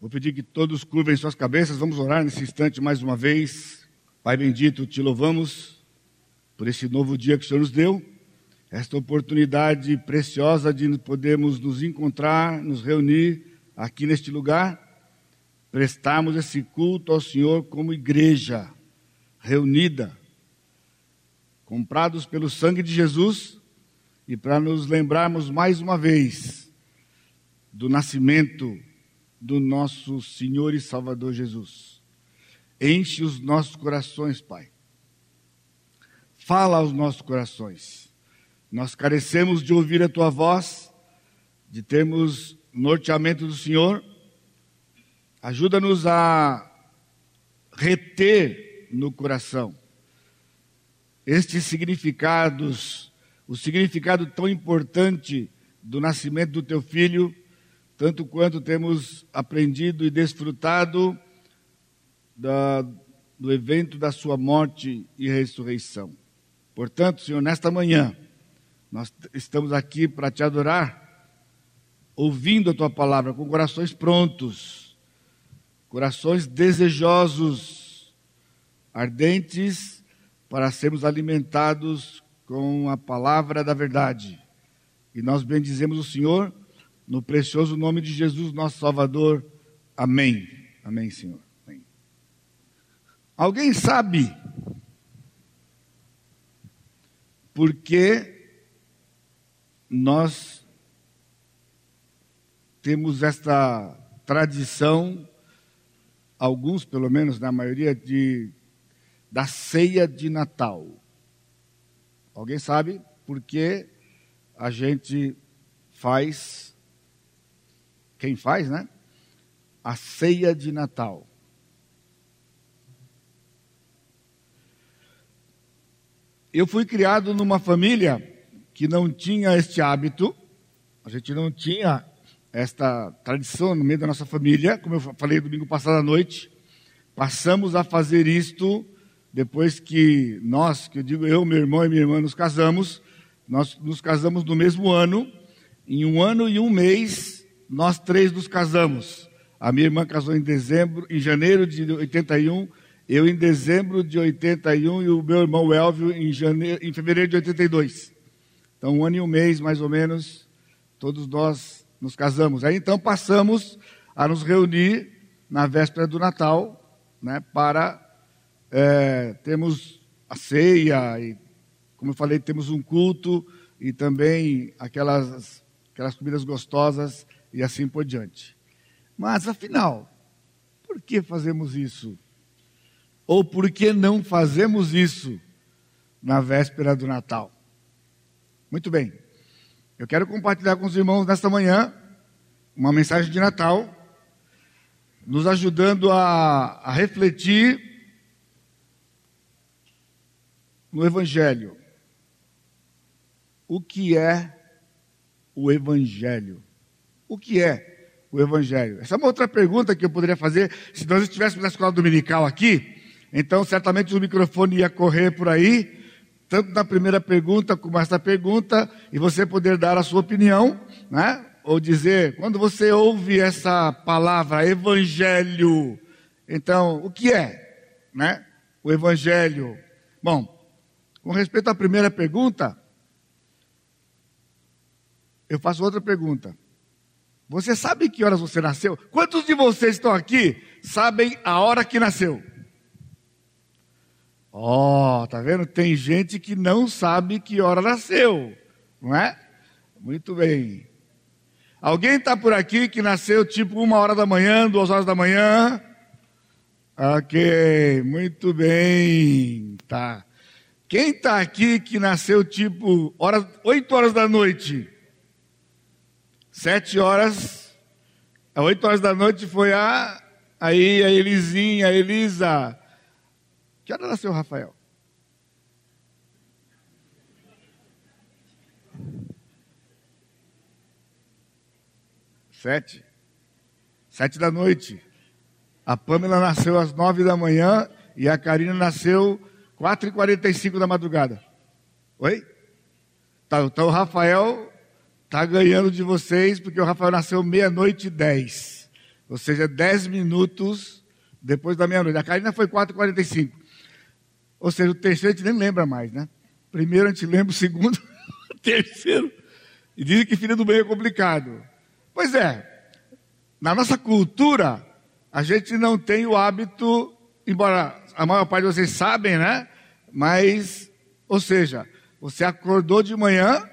Vou pedir que todos curvem suas cabeças, vamos orar nesse instante mais uma vez. Pai bendito, te louvamos por esse novo dia que o Senhor nos deu, esta oportunidade preciosa de podermos nos encontrar, nos reunir aqui neste lugar, prestarmos esse culto ao Senhor como igreja reunida, comprados pelo sangue de Jesus e para nos lembrarmos mais uma vez do nascimento do nosso Senhor e Salvador Jesus. Enche os nossos corações, Pai. Fala aos nossos corações. Nós carecemos de ouvir a tua voz, de termos norteamento do Senhor. Ajuda-nos a reter no coração estes significados o significado tão importante do nascimento do teu filho, tanto quanto temos aprendido e desfrutado da, do evento da sua morte e ressurreição. Portanto, Senhor, nesta manhã, nós estamos aqui para te adorar, ouvindo a tua palavra com corações prontos, corações desejosos, ardentes, para sermos alimentados com a palavra da verdade. E nós bendizemos o Senhor no precioso nome de Jesus, nosso Salvador. Amém. Amém, Senhor. Amém. Alguém sabe por que nós temos esta tradição, alguns pelo menos, na maioria, de, da ceia de Natal? Alguém sabe por que a gente faz, quem faz, né? A ceia de Natal. Eu fui criado numa família que não tinha este hábito, a gente não tinha esta tradição no meio da nossa família, como eu falei domingo passado à noite, passamos a fazer isto depois que nós, que eu digo eu, meu irmão e minha irmã nos casamos, nós nos casamos no mesmo ano, em um ano e um mês, nós três nos casamos. A minha irmã casou em dezembro, em janeiro de 81, eu em dezembro de 81 e o meu irmão Elvio em, janeiro, em fevereiro de 82. Então, um ano e um mês, mais ou menos, todos nós nos casamos. Aí então passamos a nos reunir na véspera do Natal, né, para é, temos a ceia, e, como eu falei, temos um culto e também aquelas, aquelas comidas gostosas e assim por diante. Mas afinal, por que fazemos isso? Ou por que não fazemos isso na véspera do Natal? Muito bem, eu quero compartilhar com os irmãos nesta manhã uma mensagem de Natal, nos ajudando a, a refletir no Evangelho. O que é o Evangelho? O que é o Evangelho? Essa é uma outra pergunta que eu poderia fazer se nós estivéssemos na escola dominical aqui. Então, certamente o microfone ia correr por aí, tanto na primeira pergunta como esta pergunta, e você poder dar a sua opinião, né? Ou dizer, quando você ouve essa palavra Evangelho, então, o que é, né? O Evangelho. Bom, com respeito à primeira pergunta, eu faço outra pergunta. Você sabe que horas você nasceu? Quantos de vocês estão aqui sabem a hora que nasceu? Ó, oh, tá vendo? Tem gente que não sabe que hora nasceu, não é? Muito bem. Alguém está por aqui que nasceu tipo uma hora da manhã, duas horas da manhã? Ok, muito bem, tá. Quem está aqui que nasceu tipo horas, 8 horas da noite? 7 horas, 8 horas da noite foi a aí a Elisinha, a Elisa. Que hora nasceu o Rafael? Sete. Sete da noite. A Pamela nasceu às nove da manhã e a Karina nasceu 4h45 da madrugada. Oi? Tá, então o Rafael está ganhando de vocês, porque o Rafael nasceu meia-noite e dez. ou seja, 10 minutos depois da meia-noite. A Karina foi 4h45. Ou seja, o terceiro a gente nem lembra mais, né? Primeiro a gente lembra, o segundo, o terceiro. E dizem que filho do meio é complicado. Pois é, na nossa cultura, a gente não tem o hábito, embora a maior parte de vocês sabem, né? Mas, ou seja, você acordou de manhã,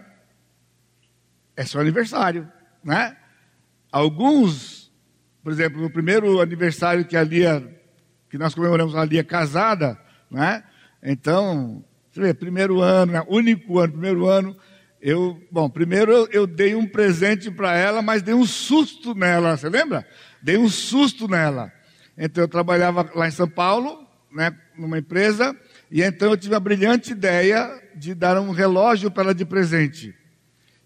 é seu aniversário, né? Alguns, por exemplo, no primeiro aniversário que a Lia, que nós comemoramos a Lia casada, né? Então, você vê, primeiro ano, né? único ano, primeiro ano, eu, bom, primeiro eu, eu dei um presente para ela, mas dei um susto nela, você lembra? Dei um susto nela. Então eu trabalhava lá em São Paulo, né, numa empresa, e então eu tive a brilhante ideia de dar um relógio para ela de presente.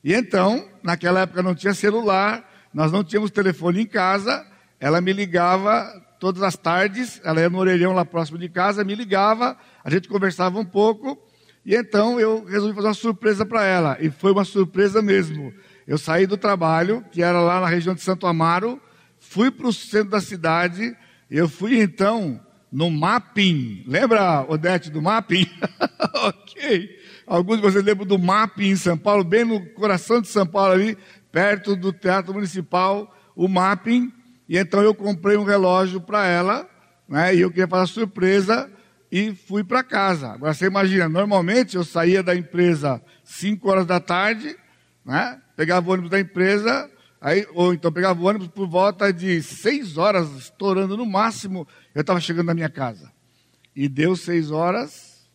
E então, naquela época não tinha celular, nós não tínhamos telefone em casa, ela me ligava todas as tardes, ela ia no orelhão lá próximo de casa, me ligava, a gente conversava um pouco, e então eu resolvi fazer uma surpresa para ela. E foi uma surpresa mesmo. Eu saí do trabalho, que era lá na região de Santo Amaro, fui para o centro da cidade. Eu fui então no Mapping. Lembra, Odete, do Mapping? ok. Alguns de vocês lembram do Mapping em São Paulo, bem no coração de São Paulo ali, perto do Teatro Municipal, o Mapping. E então eu comprei um relógio para ela, né? E eu queria fazer surpresa e fui para casa. Agora você imagina, normalmente eu saía da empresa 5 horas da tarde, né? pegava o ônibus da empresa, aí, ou então pegava o ônibus por volta de 6 horas, estourando no máximo, eu estava chegando na minha casa. E deu 6 horas,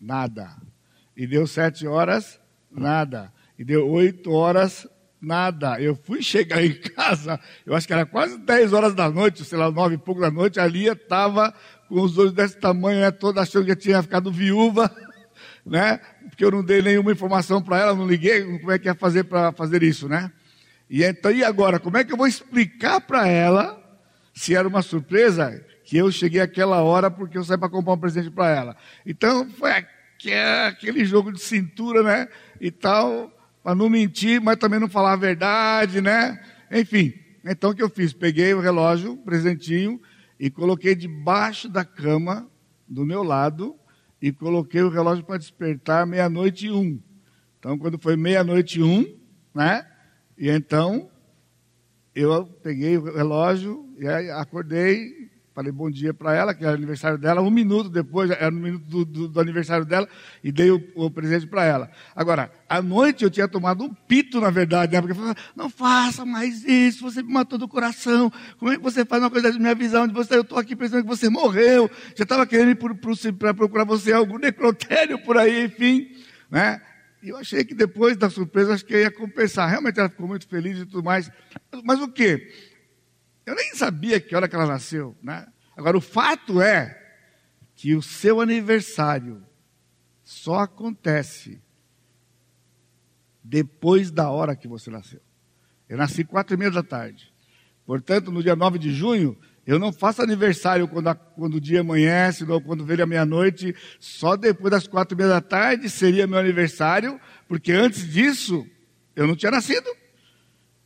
nada. E deu 7 horas, nada. E deu 8 horas, nada. Eu fui chegar em casa, eu acho que era quase 10 horas da noite, sei lá, 9 e pouco da noite, a Lia estava com os olhos desse tamanho, né, toda achando que tinha ficado viúva, né? Porque eu não dei nenhuma informação para ela, não liguei, como é que ia fazer para fazer isso, né? E então, e agora, como é que eu vou explicar para ela, se era uma surpresa, que eu cheguei aquela hora porque eu saí para comprar um presente para ela? Então, foi aquele jogo de cintura, né? E tal, para não mentir, mas também não falar a verdade, né? Enfim, então o que eu fiz? Peguei o relógio, presentinho, e coloquei debaixo da cama, do meu lado, e coloquei o relógio para despertar meia-noite e um. Então, quando foi meia-noite e um, né? E então, eu peguei o relógio e acordei, Falei bom dia para ela, que era aniversário dela. Um minuto depois, era no minuto do, do, do aniversário dela, e dei o, o presente para ela. Agora, à noite eu tinha tomado um pito, na verdade, né? Porque falava, não faça mais isso, você me matou do coração. Como é que você faz uma coisa de minha visão de você? Eu estou aqui pensando que você morreu. Já estava querendo ir para procurar você algum necrotério por aí, enfim. Né? E eu achei que depois da surpresa, acho que ia compensar. Realmente ela ficou muito feliz e tudo mais. Mas o quê? Eu nem sabia que hora que ela nasceu, né? Agora, o fato é que o seu aniversário só acontece depois da hora que você nasceu. Eu nasci quatro e meia da tarde. Portanto, no dia 9 de junho, eu não faço aniversário quando, a, quando o dia amanhece, ou quando vem a meia-noite. Só depois das quatro e meia da tarde seria meu aniversário, porque antes disso, eu não tinha nascido.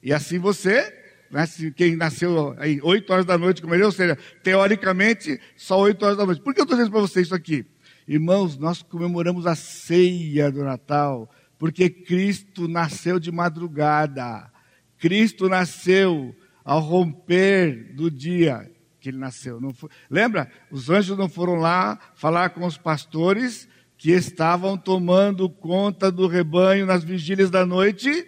E assim você né, quem nasceu aí 8 horas da noite, como ele, ou seja, teoricamente, só 8 horas da noite. Por que eu estou dizendo para vocês isso aqui? Irmãos, nós comemoramos a ceia do Natal, porque Cristo nasceu de madrugada. Cristo nasceu ao romper do dia que ele nasceu. Foi... Lembra? Os anjos não foram lá falar com os pastores que estavam tomando conta do rebanho nas vigílias da noite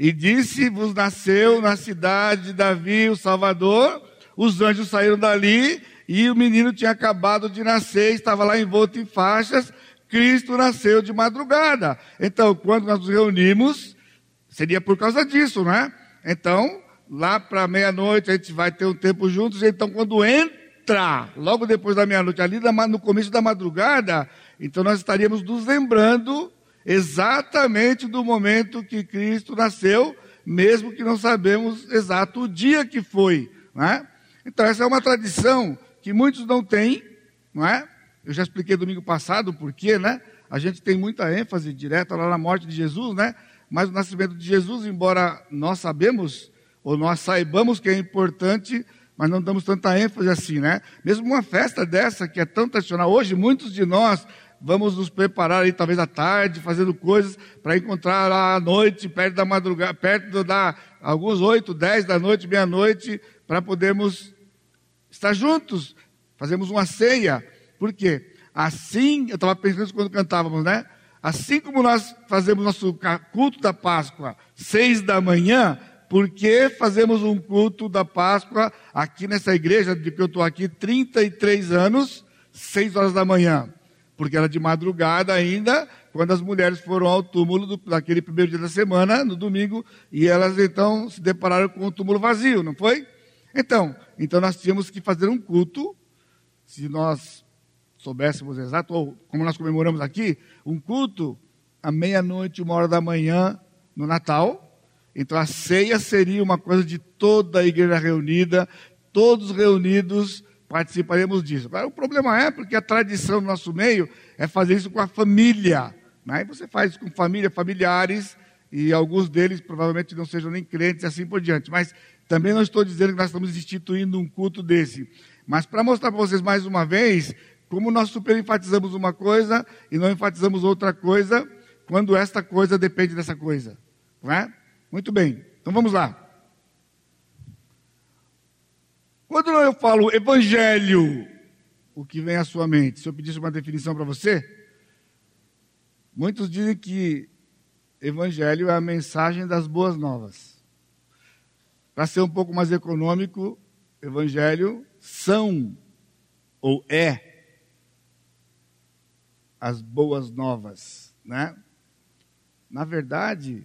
e disse: Vos nasceu na cidade de Davi o Salvador. Os anjos saíram dali e o menino tinha acabado de nascer, estava lá envolto em faixas. Cristo nasceu de madrugada. Então, quando nós nos reunimos, seria por causa disso, né? Então, lá para meia-noite a gente vai ter um tempo juntos. Então, quando entra, logo depois da meia-noite, ali no começo da madrugada, então nós estaríamos nos lembrando exatamente do momento que Cristo nasceu, mesmo que não sabemos exato o dia que foi. É? Então, essa é uma tradição que muitos não têm, não é? Eu já expliquei domingo passado o porquê, né? A gente tem muita ênfase direta lá na morte de Jesus, né? Mas o nascimento de Jesus, embora nós sabemos, ou nós saibamos que é importante, mas não damos tanta ênfase assim, né? Mesmo uma festa dessa que é tão tradicional, hoje muitos de nós vamos nos preparar aí talvez à tarde, fazendo coisas para encontrar lá à noite, perto da madrugada, perto da alguns oito, dez da noite, meia-noite, para podermos estar juntos. Fazemos uma ceia. Por quê? Assim, eu estava pensando quando cantávamos, né? Assim como nós fazemos nosso culto da Páscoa seis da manhã, por que fazemos um culto da Páscoa aqui nessa igreja de que eu estou aqui 33 anos, seis horas da manhã? Porque era de madrugada ainda, quando as mulheres foram ao túmulo do, daquele primeiro dia da semana, no domingo, e elas então se depararam com o túmulo vazio, não foi? Então, então nós tínhamos que fazer um culto, se nós soubéssemos exato, ou como nós comemoramos aqui, um culto à meia-noite, uma hora da manhã, no Natal. Então a ceia seria uma coisa de toda a igreja reunida, todos reunidos participaremos disso. Agora, o problema é porque a tradição no nosso meio é fazer isso com a família. Né? Você faz isso com família, familiares, e alguns deles provavelmente não sejam nem crentes e assim por diante. Mas também não estou dizendo que nós estamos instituindo um culto desse. Mas para mostrar para vocês mais uma vez como nós super enfatizamos uma coisa e não enfatizamos outra coisa, quando esta coisa depende dessa coisa. Não é? Muito bem, então vamos lá. Quando eu falo evangelho, o que vem à sua mente? Se eu pedisse uma definição para você, muitos dizem que evangelho é a mensagem das boas novas. Para ser um pouco mais econômico, evangelho são ou é as boas novas, né? Na verdade,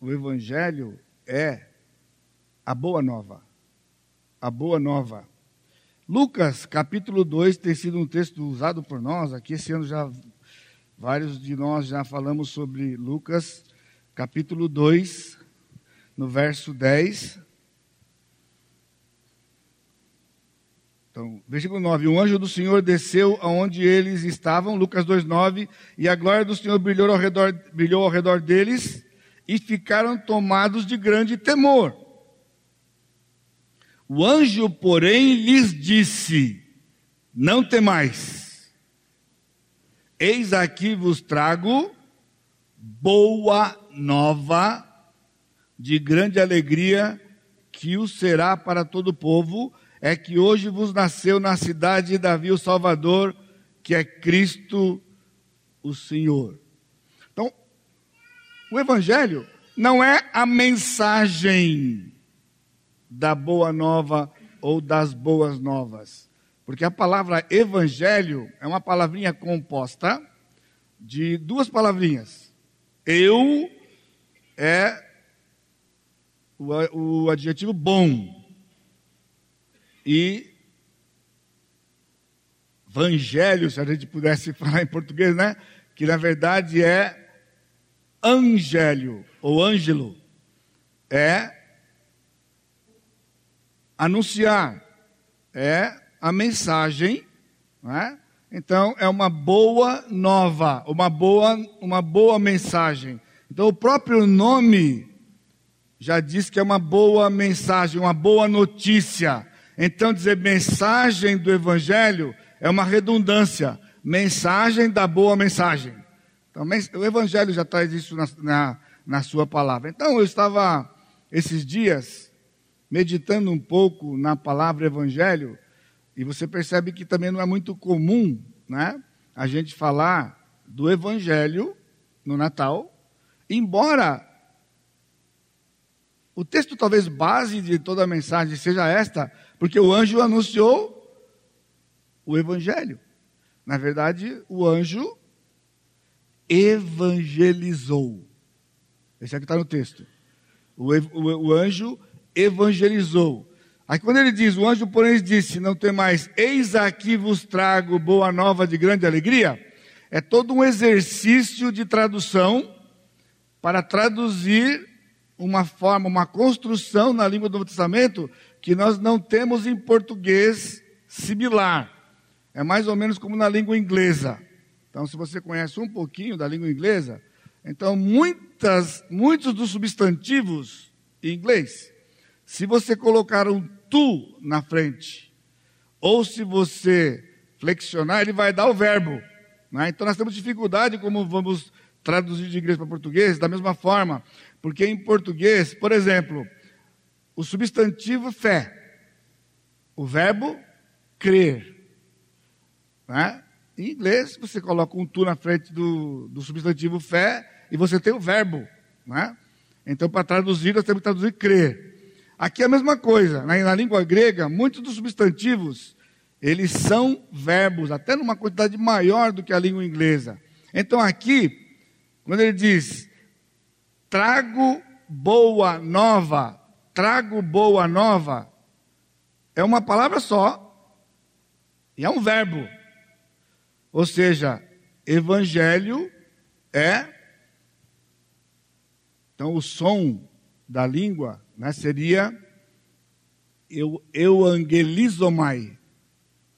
o evangelho é a boa nova. A boa nova. Lucas, capítulo 2, tem sido um texto usado por nós, aqui esse ano já vários de nós já falamos sobre Lucas, capítulo 2, no verso 10. Então, versículo 9: O anjo do Senhor desceu aonde eles estavam, Lucas 2,9, e a glória do Senhor brilhou ao, redor, brilhou ao redor deles, e ficaram tomados de grande temor. O anjo, porém, lhes disse: Não temais, eis aqui vos trago boa nova de grande alegria, que o será para todo o povo. É que hoje vos nasceu na cidade de Davi o Salvador, que é Cristo o Senhor. Então, o Evangelho não é a mensagem da boa nova ou das boas novas. Porque a palavra evangelho é uma palavrinha composta de duas palavrinhas. Eu é o, adjetivo bom e evangelho, se a gente pudesse falar em português, né? Que na verdade é angélio ou ângelo. É anunciar, é a mensagem, né? Então é uma boa nova, uma boa, uma boa mensagem. Então o próprio nome já diz que é uma boa mensagem, uma boa notícia. Então, dizer mensagem do Evangelho é uma redundância. Mensagem da boa mensagem. Então, o Evangelho já traz isso na, na, na sua palavra. Então, eu estava esses dias meditando um pouco na palavra Evangelho, e você percebe que também não é muito comum né, a gente falar do Evangelho no Natal, embora o texto talvez base de toda a mensagem seja esta, porque o anjo anunciou o evangelho. Na verdade, o anjo evangelizou. Esse aqui está no texto. O, o, o, anjo evangelizou. Aí quando ele diz, o anjo porém disse, não tem mais, eis aqui vos trago boa nova de grande alegria, é todo um exercício de tradução para traduzir uma forma, uma construção na língua do Novo Testamento que nós não temos em português similar. É mais ou menos como na língua inglesa. Então, se você conhece um pouquinho da língua inglesa, então muitas, muitos dos substantivos em inglês, se você colocar um tu na frente. Ou se você flexionar, ele vai dar o verbo. Né? Então nós temos dificuldade como vamos traduzir de inglês para português, da mesma forma, porque em português, por exemplo, o substantivo fé, o verbo crer. Né? Em inglês, você coloca um tu na frente do, do substantivo fé e você tem o verbo. Né? Então, para traduzir, nós temos que traduzir crer. Aqui é a mesma coisa. Na, na língua grega, muitos dos substantivos, eles são verbos, até numa quantidade maior do que a língua inglesa. Então, aqui, quando ele diz, trago boa nova, trago boa nova, é uma palavra só, e é um verbo. Ou seja, evangelho é. Então, o som da língua né, seria eu, euangelizomai.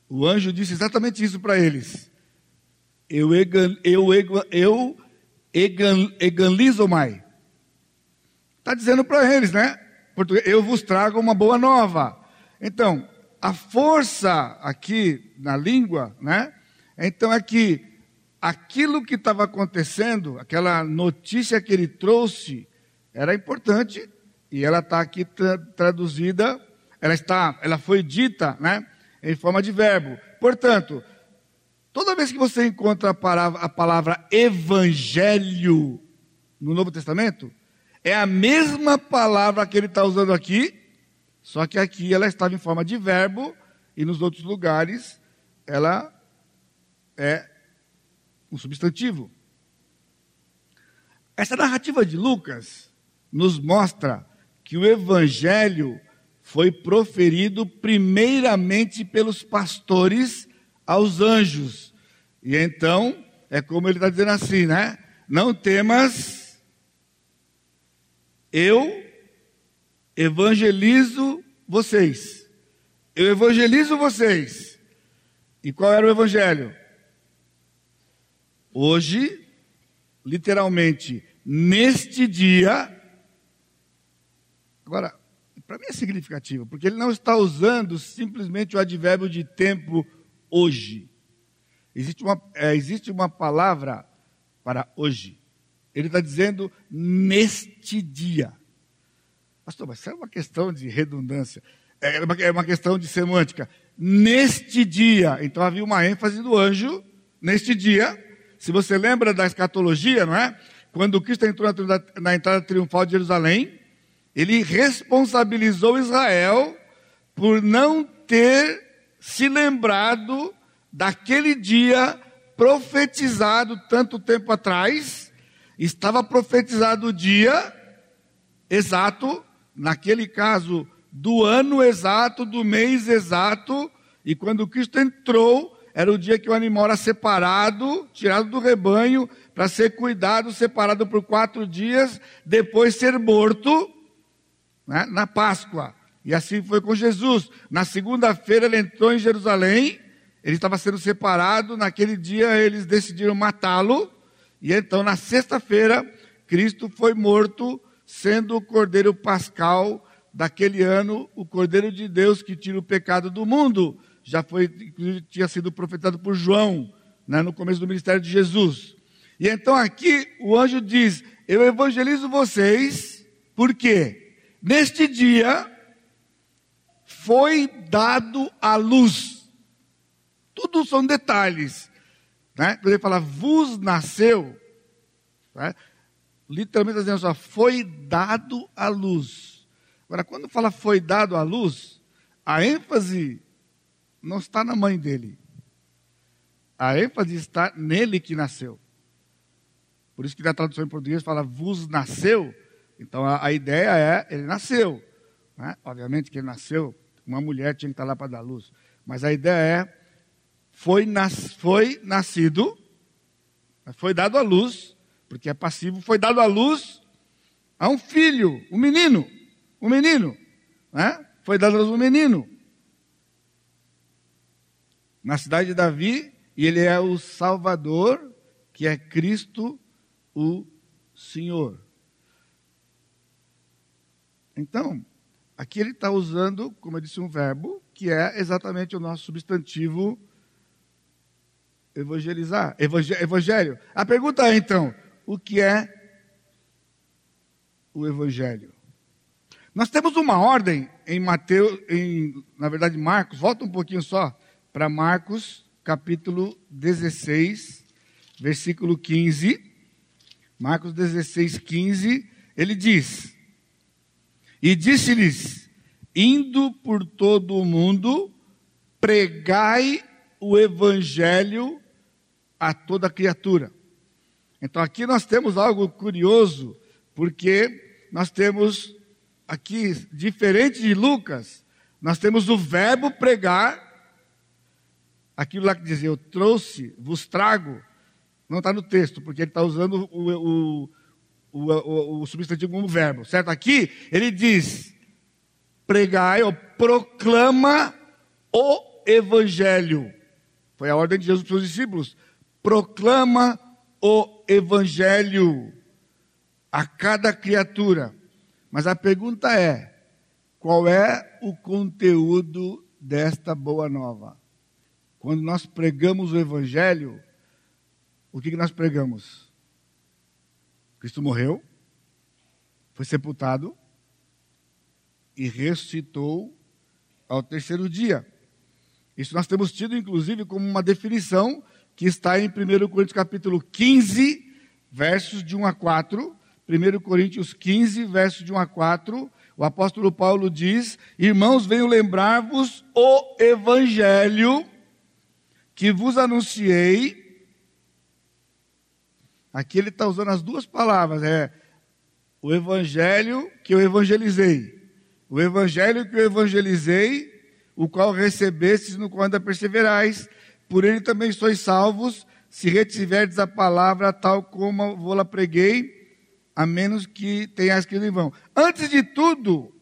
O anjo disse exatamente isso para eles. Eu, eu, eu, eu eganlizomai. Está dizendo para eles, né? Português, eu vos trago uma boa nova. Então, a força aqui na língua, né? Então é que aquilo que estava acontecendo, aquela notícia que ele trouxe, era importante e ela está aqui tra traduzida, ela está, ela foi dita, né? Em forma de verbo. Portanto, toda vez que você encontra a palavra, a palavra evangelho no Novo Testamento, é a mesma palavra que ele está usando aqui, só que aqui ela estava em forma de verbo e nos outros lugares ela é um substantivo. Essa narrativa de Lucas nos mostra que o evangelho foi proferido primeiramente pelos pastores aos anjos. E então, é como ele está dizendo assim, né? Não temas, eu evangelizo vocês. Eu evangelizo vocês. E qual era o evangelho? Hoje, literalmente, neste dia. Agora, para mim é significativo, porque ele não está usando simplesmente o advérbio de tempo hoje. Existe uma, é, existe uma palavra para hoje. Ele está dizendo neste dia. Pastor, mas isso é uma questão de redundância. É uma, é uma questão de semântica. Neste dia. Então havia uma ênfase do anjo, neste dia. Se você lembra da escatologia, não é? Quando Cristo entrou na, na entrada triunfal de Jerusalém, ele responsabilizou Israel por não ter se lembrado daquele dia profetizado tanto tempo atrás, estava profetizado o dia exato, naquele caso, do ano exato, do mês exato, e quando Cristo entrou, era o dia que o animal era separado, tirado do rebanho, para ser cuidado, separado por quatro dias, depois ser morto, né, na Páscoa. E assim foi com Jesus. Na segunda-feira ele entrou em Jerusalém, ele estava sendo separado, naquele dia eles decidiram matá-lo, e então na sexta-feira Cristo foi morto, sendo o cordeiro pascal daquele ano, o cordeiro de Deus que tira o pecado do mundo. Já foi, tinha sido profetado por João, né, no começo do ministério de Jesus. E então aqui o anjo diz: Eu evangelizo vocês, por quê? Neste dia foi dado a luz tudo são detalhes. Né? Quando ele fala, vos nasceu, né? literalmente está dizendo só, foi dado à luz. Agora, quando fala foi dado à luz, a ênfase não está na mãe dele. A ênfase está nele que nasceu. Por isso que na tradução em português fala vos nasceu. Então a, a ideia é, ele nasceu. Né? Obviamente que ele nasceu, uma mulher tinha que estar lá para dar luz. Mas a ideia é, foi, nas, foi nascido, foi dado à luz, porque é passivo, foi dado à luz a um filho, um menino, um menino, né? Foi dado à luz um menino. Na cidade de Davi, e ele é o Salvador, que é Cristo o Senhor. Então, aqui ele está usando, como eu disse, um verbo que é exatamente o nosso substantivo evangelizar, evangelho. A pergunta é então, o que é o evangelho? Nós temos uma ordem em Mateus, em, na verdade Marcos, volta um pouquinho só para Marcos, capítulo 16, versículo 15. Marcos 16, 15, ele diz: E disse-lhes: Indo por todo o mundo, pregai o evangelho a toda criatura. Então aqui nós temos algo curioso, porque nós temos aqui, diferente de Lucas, nós temos o verbo pregar, aquilo lá que dizia, eu trouxe, vos trago, não está no texto, porque ele está usando o, o, o, o, substantivo como verbo, certo? Aqui ele diz, pregai ou proclama o evangelho. Foi a ordem de Jesus para os discípulos. Proclama o evangelho a cada criatura. Mas a pergunta é: qual é o conteúdo desta boa nova? Quando nós pregamos o Evangelho, o que, que nós pregamos? Cristo morreu, foi sepultado e ressuscitou ao terceiro dia. Isso nós temos tido, inclusive, como uma definição que está em 1 Coríntios capítulo 15, versos de 1 a 4, 1 Coríntios 15, versos de 1 a 4, o apóstolo Paulo diz: Irmãos, venho lembrar-vos o evangelho que vos anunciei. Aqui ele está usando as duas palavras, é o evangelho que eu evangelizei. O evangelho que eu evangelizei, o qual recebestes, no qual ainda perseverais, por ele também sois salvos, se retiverdes a palavra tal como vou-la preguei a menos que tenha escrito em vão. Antes de tudo,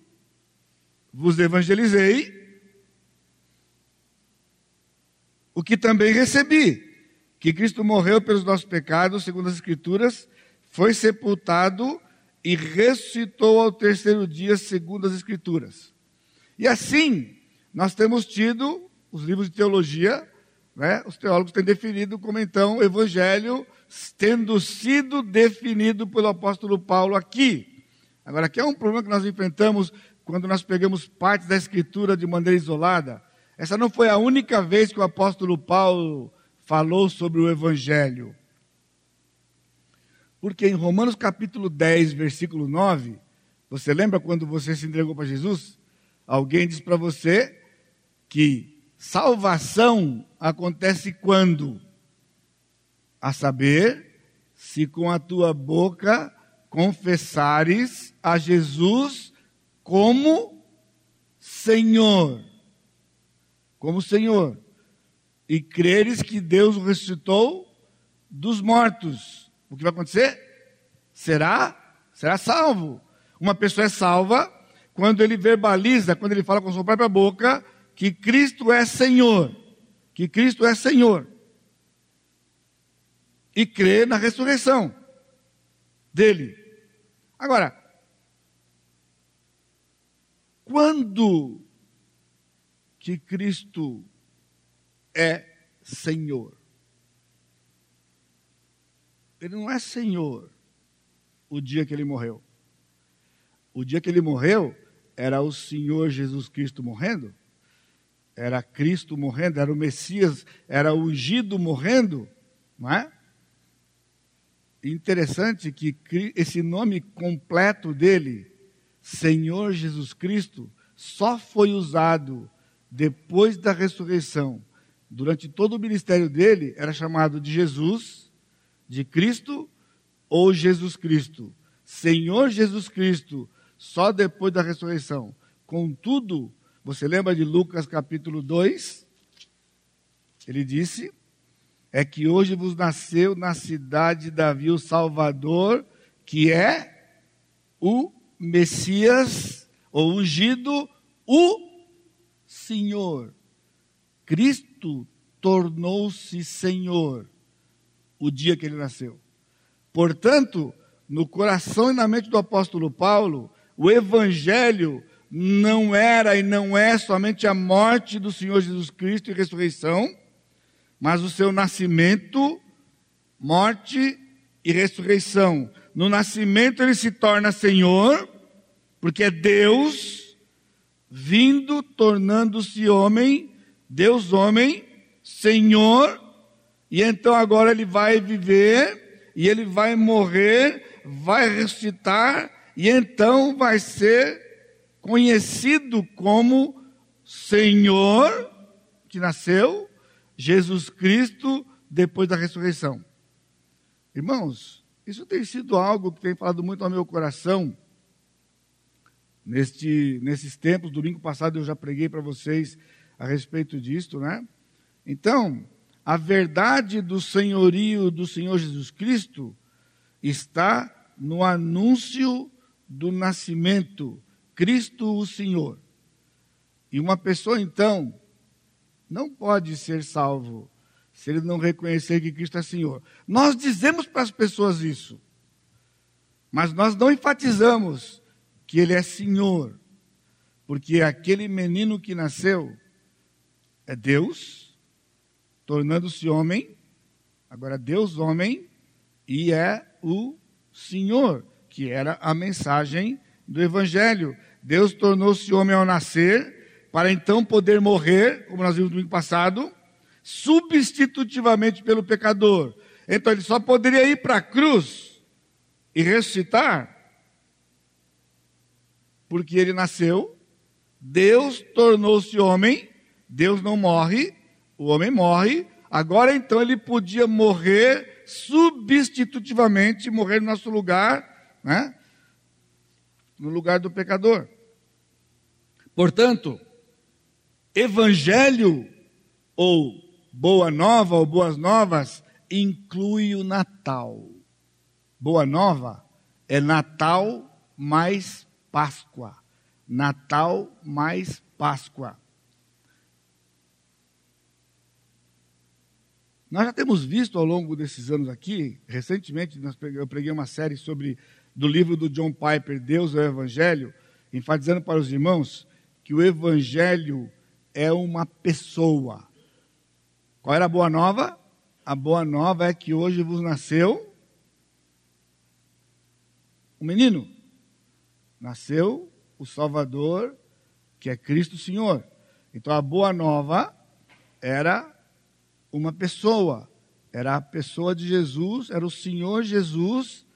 vos evangelizei, o que também recebi, que Cristo morreu pelos nossos pecados, segundo as Escrituras, foi sepultado e ressuscitou ao terceiro dia, segundo as Escrituras. E assim, nós temos tido os livros de teologia, né? os teólogos têm definido como então o Evangelho tendo sido definido pelo apóstolo Paulo aqui. Agora, aqui é um problema que nós enfrentamos quando nós pegamos partes da Escritura de maneira isolada. Essa não foi a única vez que o apóstolo Paulo falou sobre o Evangelho. Porque em Romanos capítulo 10, versículo 9, você lembra quando você se entregou para Jesus? Alguém diz para você que salvação acontece quando? a saber, se com a tua boca confessares a Jesus como Senhor, como Senhor, e creres que Deus o ressuscitou dos mortos, o que vai acontecer? Será? Será salvo. Uma pessoa é salva quando ele verbaliza, quando ele fala com sua própria boca que Cristo é Senhor, que Cristo é Senhor e crer na ressurreição dele. Agora, quando que Cristo é Senhor? Ele não é Senhor o dia que ele morreu. O dia que ele morreu era o Senhor Jesus Cristo morrendo, era Cristo morrendo, era o Messias, era o ungido morrendo, não é? Interessante que esse nome completo dele, Senhor Jesus Cristo, só foi usado depois da ressurreição. Durante todo o ministério dele, era chamado de Jesus, de Cristo ou Jesus Cristo. Senhor Jesus Cristo, só depois da ressurreição. Contudo, você lembra de Lucas capítulo 2? Ele disse: é que hoje vos nasceu na cidade de Davi o Salvador, que é o Messias, ou ungido, o Senhor. Cristo tornou-se Senhor o dia que ele nasceu. Portanto, no coração e na mente do apóstolo Paulo, o evangelho não era e não é somente a morte do Senhor Jesus Cristo e ressurreição, mas o seu nascimento, morte e ressurreição. No nascimento ele se torna Senhor, porque é Deus vindo, tornando-se homem, Deus homem, Senhor, e então agora ele vai viver, e ele vai morrer, vai ressuscitar, e então vai ser conhecido como Senhor, que nasceu, Jesus Cristo, depois da ressurreição. Irmãos, isso tem sido algo que tem falado muito ao meu coração. Neste, nesses tempos, domingo passado eu já preguei para vocês a respeito disto, né? Então, a verdade do senhorio do Senhor Jesus Cristo está no anúncio do nascimento, Cristo o Senhor. E uma pessoa, então, não pode ser salvo se ele não reconhecer que Cristo é Senhor. Nós dizemos para as pessoas isso, mas nós não enfatizamos que Ele é Senhor, porque aquele menino que nasceu é Deus, tornando-se homem, agora Deus homem, e é o Senhor, que era a mensagem do Evangelho. Deus tornou-se homem ao nascer, para então poder morrer, como nós vimos no domingo passado, substitutivamente pelo pecador. Então ele só poderia ir para a cruz e ressuscitar, porque ele nasceu, Deus tornou-se homem, Deus não morre, o homem morre, agora então ele podia morrer substitutivamente, morrer no nosso lugar, né? no lugar do pecador. Portanto, evangelho ou Boa Nova ou Boas Novas inclui o Natal. Boa Nova é Natal mais Páscoa. Natal mais Páscoa. Nós já temos visto ao longo desses anos aqui, recentemente eu preguei uma série sobre do livro do John Piper, Deus é o Evangelho, enfatizando para os irmãos que o Evangelho é uma pessoa. Qual era a boa nova? A boa nova é que hoje vos nasceu um menino. Nasceu o Salvador, que é Cristo Senhor. Então a boa nova era uma pessoa, era a pessoa de Jesus, era o Senhor Jesus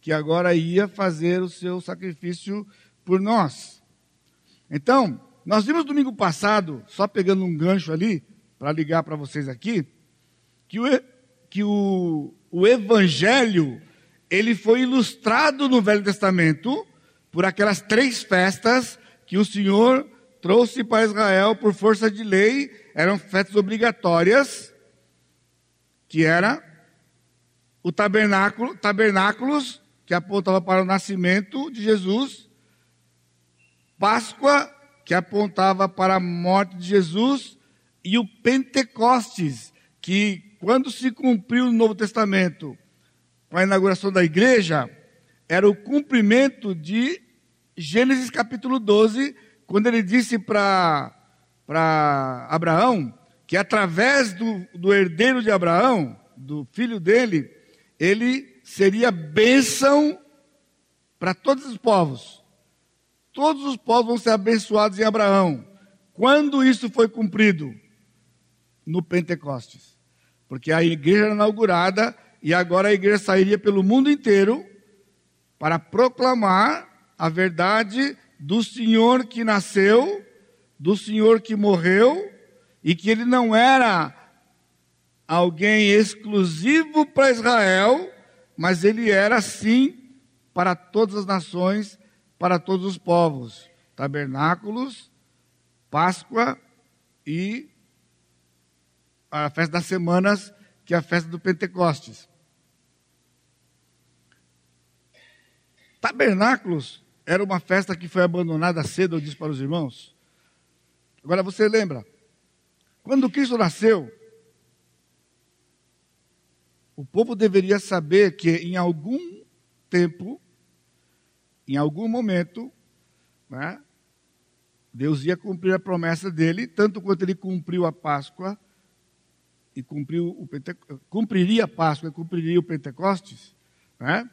que agora ia fazer o seu sacrifício por nós. Então, nós vimos domingo passado, só pegando um gancho ali, para ligar para vocês aqui, que, o, que o, o Evangelho, ele foi ilustrado no Velho Testamento por aquelas três festas que o Senhor trouxe para Israel por força de lei, eram festas obrigatórias, que era o tabernáculo, tabernáculos, que apontava para o nascimento de Jesus, Páscoa, que apontava para a morte de Jesus, e o Pentecostes, que quando se cumpriu o Novo Testamento com a inauguração da igreja, era o cumprimento de Gênesis capítulo 12, quando ele disse para Abraão que através do, do herdeiro de Abraão, do filho dele, ele seria bênção para todos os povos. Todos os povos vão ser abençoados em Abraão. Quando isso foi cumprido? no Pentecostes. Porque a igreja era inaugurada e agora a igreja sairia pelo mundo inteiro para proclamar a verdade do Senhor que nasceu, do Senhor que morreu e que ele não era alguém exclusivo para Israel, mas ele era sim para todas as nações, para todos os povos. Tabernáculos, Páscoa e a festa das semanas, que é a festa do Pentecostes. Tabernáculos era uma festa que foi abandonada cedo, eu disse para os irmãos. Agora você lembra, quando Cristo nasceu, o povo deveria saber que em algum tempo, em algum momento, né, Deus ia cumprir a promessa dele, tanto quanto ele cumpriu a Páscoa e cumpriu o Pente... cumpriria a Páscoa e cumpriria o Pentecostes, né?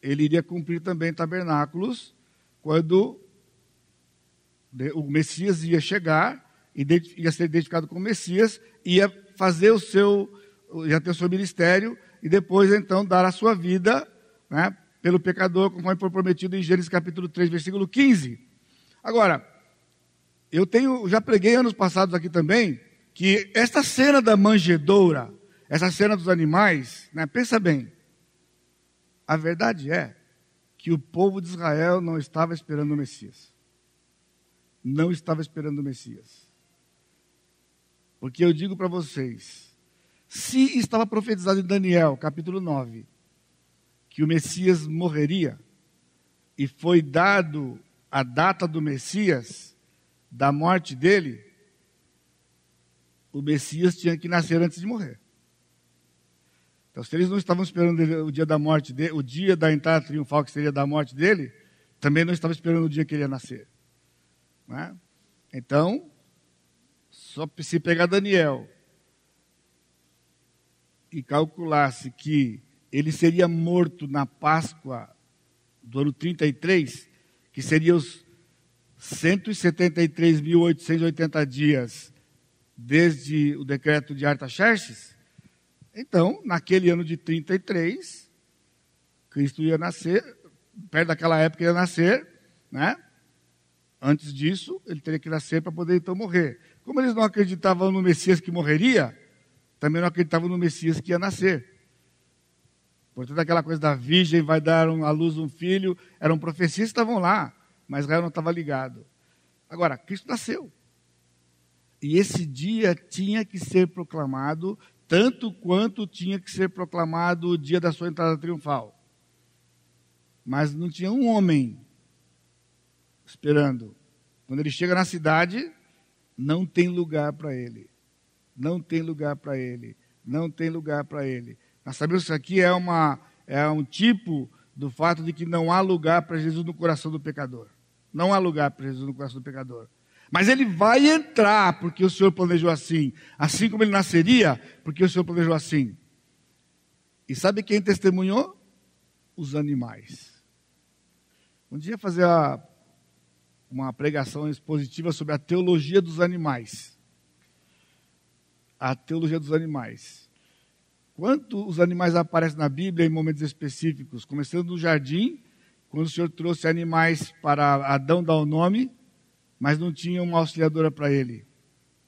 ele iria cumprir também tabernáculos quando o Messias ia chegar, ia ser identificado como Messias, ia fazer o seu, ia ter o seu ministério e depois então dar a sua vida né, pelo pecador, conforme foi prometido em Gênesis capítulo 3, versículo 15. Agora, eu tenho, já preguei anos passados aqui também, que esta cena da manjedoura, essa cena dos animais, né, pensa bem, a verdade é que o povo de Israel não estava esperando o Messias. Não estava esperando o Messias. Porque eu digo para vocês, se estava profetizado em Daniel, capítulo 9, que o Messias morreria, e foi dado a data do Messias, da morte dele, o Messias tinha que nascer antes de morrer. Então, se eles não estavam esperando o dia da morte dele, o dia da entrada triunfal, que seria da morte dele, também não estavam esperando o dia que ele ia nascer. É? Então, só se pegar Daniel e calculasse que ele seria morto na Páscoa do ano 33, que seria os 173.880 dias desde o decreto de Artaxerxes, então, naquele ano de 33, Cristo ia nascer, perto daquela época ia nascer, né? Antes disso, ele teria que nascer para poder então morrer. Como eles não acreditavam no Messias que morreria, também não acreditavam no Messias que ia nascer. Portanto, aquela coisa da virgem vai dar à luz um filho, eram profecias que estavam lá, mas Israel não estava ligado. Agora, Cristo nasceu. E esse dia tinha que ser proclamado tanto quanto tinha que ser proclamado o dia da sua entrada triunfal. Mas não tinha um homem esperando. Quando ele chega na cidade, não tem lugar para ele. Não tem lugar para ele. Não tem lugar para ele. Nós sabemos que isso aqui é, uma, é um tipo do fato de que não há lugar para Jesus no coração do pecador. Não há lugar para Jesus no coração do pecador. Mas ele vai entrar porque o Senhor planejou assim. Assim como ele nasceria, porque o Senhor planejou assim. E sabe quem testemunhou? Os animais. Um dia fazer a, uma pregação expositiva sobre a teologia dos animais. A teologia dos animais. Quanto os animais aparecem na Bíblia em momentos específicos, começando no jardim, quando o Senhor trouxe animais para Adão dar o nome, mas não tinha uma auxiliadora para ele.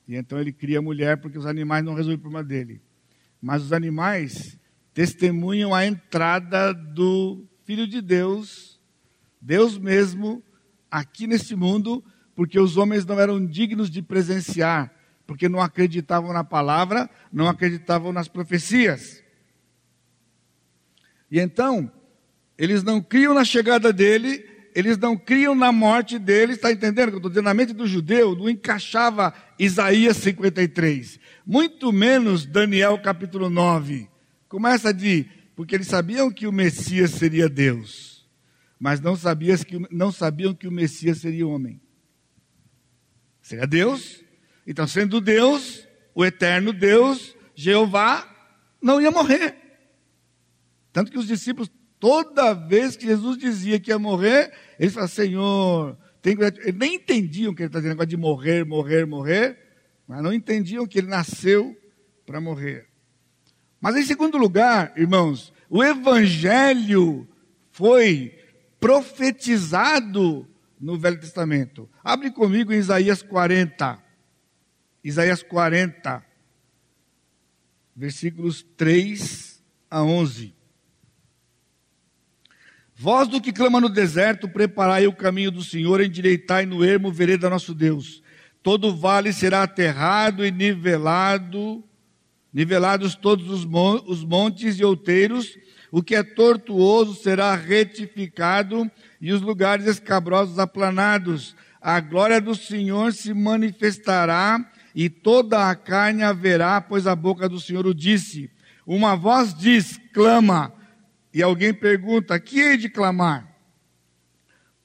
E então ele cria a mulher porque os animais não resolvem o problema dele. Mas os animais testemunham a entrada do Filho de Deus, Deus mesmo, aqui neste mundo, porque os homens não eram dignos de presenciar, porque não acreditavam na palavra, não acreditavam nas profecias. E então, eles não criam na chegada dele, eles não criam na morte deles, está entendendo que estou dizendo? Na mente do judeu não encaixava Isaías 53, muito menos Daniel capítulo 9. Começa de, porque eles sabiam que o Messias seria Deus, mas não, sabias que, não sabiam que o Messias seria homem. Seria Deus, então sendo Deus, o eterno Deus, Jeová, não ia morrer. Tanto que os discípulos Toda vez que Jesus dizia que ia morrer, eles falavam, Senhor, tem Eles nem entendiam que ele está dizendo negócio de morrer, morrer, morrer, mas não entendiam que ele nasceu para morrer. Mas em segundo lugar, irmãos, o Evangelho foi profetizado no Velho Testamento. Abre comigo em Isaías 40. Isaías 40, versículos 3 a 11. Vós do que clama no deserto, preparai o caminho do Senhor, endireitai no ermo vereda nosso Deus. Todo vale será aterrado e nivelado, nivelados todos os montes e outeiros, o que é tortuoso será retificado e os lugares escabrosos aplanados. A glória do Senhor se manifestará e toda a carne haverá, pois a boca do Senhor o disse. Uma voz diz, clama, e alguém pergunta: que hei de clamar?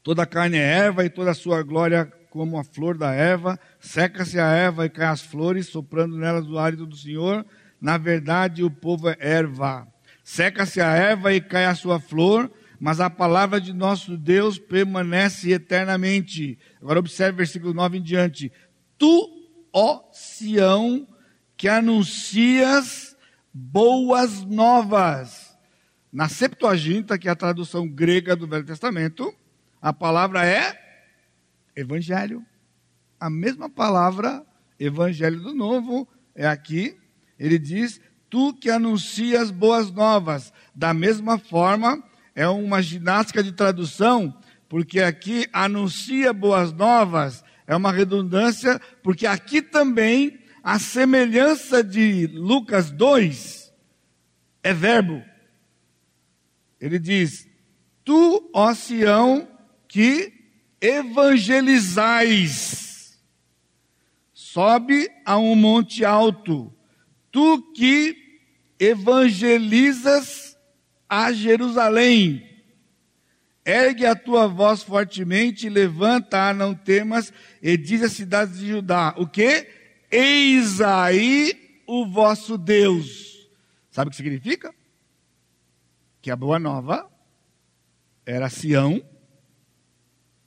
Toda a carne é erva e toda a sua glória como a flor da erva, seca-se a erva e cai as flores, soprando nelas o hálito do Senhor. Na verdade, o povo é erva. Seca-se a erva e cai a sua flor, mas a palavra de nosso Deus permanece eternamente. Agora observe o versículo 9 em diante. Tu, ó Sião, que anuncias boas novas. Na Septuaginta, que é a tradução grega do Velho Testamento, a palavra é evangelho. A mesma palavra, evangelho do Novo, é aqui. Ele diz: Tu que anuncias boas novas. Da mesma forma, é uma ginástica de tradução, porque aqui anuncia boas novas, é uma redundância, porque aqui também a semelhança de Lucas 2 é verbo. Ele diz: Tu, ó Sião, que evangelizais, sobe a um monte alto, tu que evangelizas a Jerusalém. Ergue a tua voz fortemente, levanta, não temas, e diz às cidades de Judá: O que? Eis aí o vosso Deus. Sabe o que significa? Que a boa nova era Sião,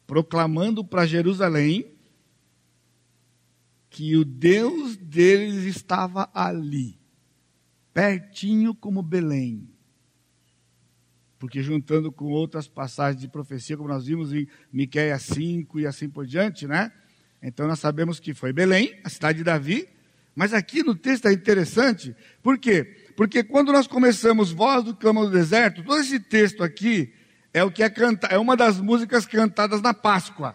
proclamando para Jerusalém que o Deus deles estava ali, pertinho como Belém. Porque juntando com outras passagens de profecia, como nós vimos em Miqueias 5 e assim por diante, né? Então nós sabemos que foi Belém, a cidade de Davi, mas aqui no texto é interessante, por quê? Porque quando nós começamos Voz do Cama do Deserto, todo esse texto aqui é o que é canta, é uma das músicas cantadas na Páscoa.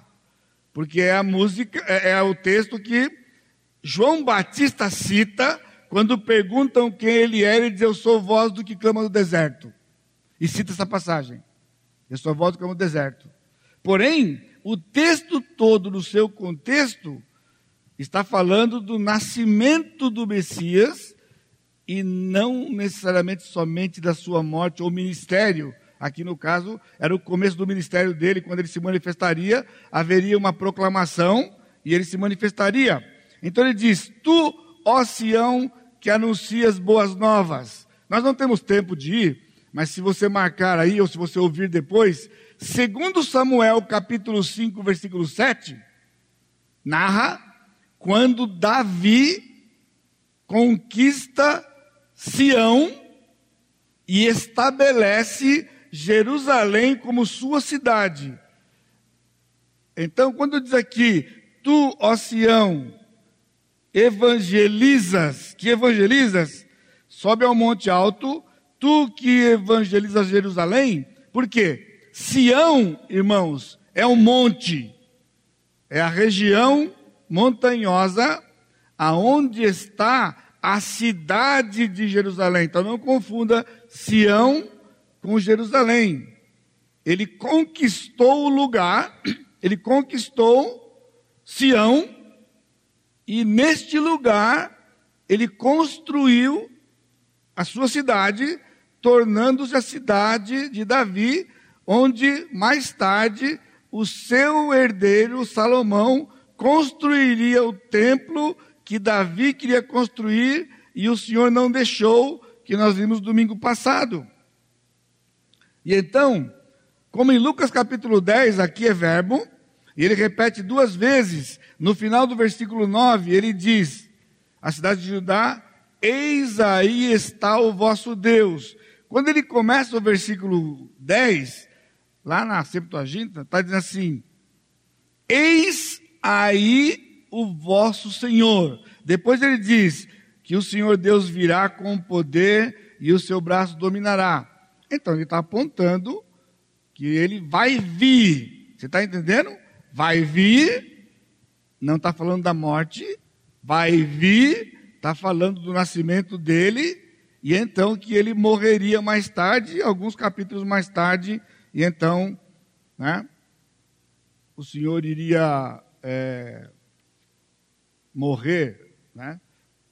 Porque é a música, é, é o texto que João Batista cita quando perguntam quem ele é, ele diz: Eu sou voz do que clama no deserto. E cita essa passagem. Eu sou voz do que clama no deserto. Porém, o texto todo, no seu contexto, está falando do nascimento do Messias e não necessariamente somente da sua morte ou ministério. Aqui no caso, era o começo do ministério dele, quando ele se manifestaria, haveria uma proclamação e ele se manifestaria. Então ele diz: Tu, ó Sião, que anuncias boas novas. Nós não temos tempo de ir, mas se você marcar aí, ou se você ouvir depois, segundo Samuel, capítulo 5, versículo 7, narra quando Davi conquista Sião e estabelece Jerusalém como sua cidade. Então, quando diz aqui, tu, ó Sião, evangelizas, que evangelizas, sobe ao monte alto, tu que evangelizas Jerusalém, por quê? Sião, irmãos, é um monte, é a região montanhosa aonde está a cidade de Jerusalém. Então não confunda Sião com Jerusalém. Ele conquistou o lugar, ele conquistou Sião, e neste lugar, ele construiu a sua cidade, tornando-se a cidade de Davi, onde mais tarde o seu herdeiro Salomão construiria o templo que Davi queria construir e o Senhor não deixou, que nós vimos domingo passado. E então, como em Lucas capítulo 10, aqui é verbo, e ele repete duas vezes, no final do versículo 9, ele diz: A cidade de Judá, eis aí está o vosso Deus. Quando ele começa o versículo 10, lá na Septuaginta, está dizendo assim: Eis aí o vosso Senhor. Depois ele diz que o Senhor Deus virá com poder e o seu braço dominará. Então ele está apontando que ele vai vir. Você está entendendo? vai vir, não está falando da morte, vai vir, está falando do nascimento dele, e então que ele morreria mais tarde, alguns capítulos mais tarde, e então, né, o Senhor iria é, morrer, né,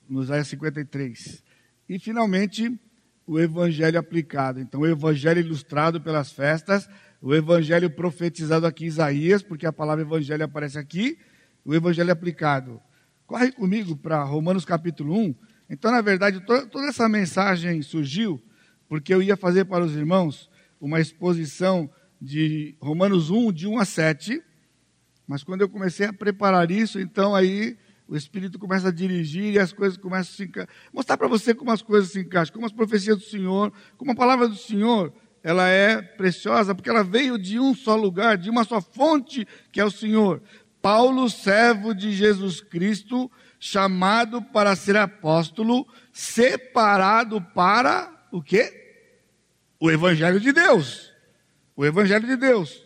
no Isaías 53. E finalmente, o evangelho aplicado. Então, o evangelho ilustrado pelas festas o evangelho profetizado aqui em Isaías, porque a palavra evangelho aparece aqui, o evangelho aplicado. Corre comigo para Romanos capítulo 1. Então, na verdade, toda, toda essa mensagem surgiu porque eu ia fazer para os irmãos uma exposição de Romanos 1, de 1 a 7. Mas quando eu comecei a preparar isso, então aí o Espírito começa a dirigir e as coisas começam a se encaixar. Mostrar para você como as coisas se encaixam, como as profecias do Senhor, como a palavra do Senhor, ela é preciosa, porque ela veio de um só lugar, de uma só fonte, que é o Senhor. Paulo, servo de Jesus Cristo, chamado para ser apóstolo, separado para o quê? O Evangelho de Deus. O Evangelho de Deus.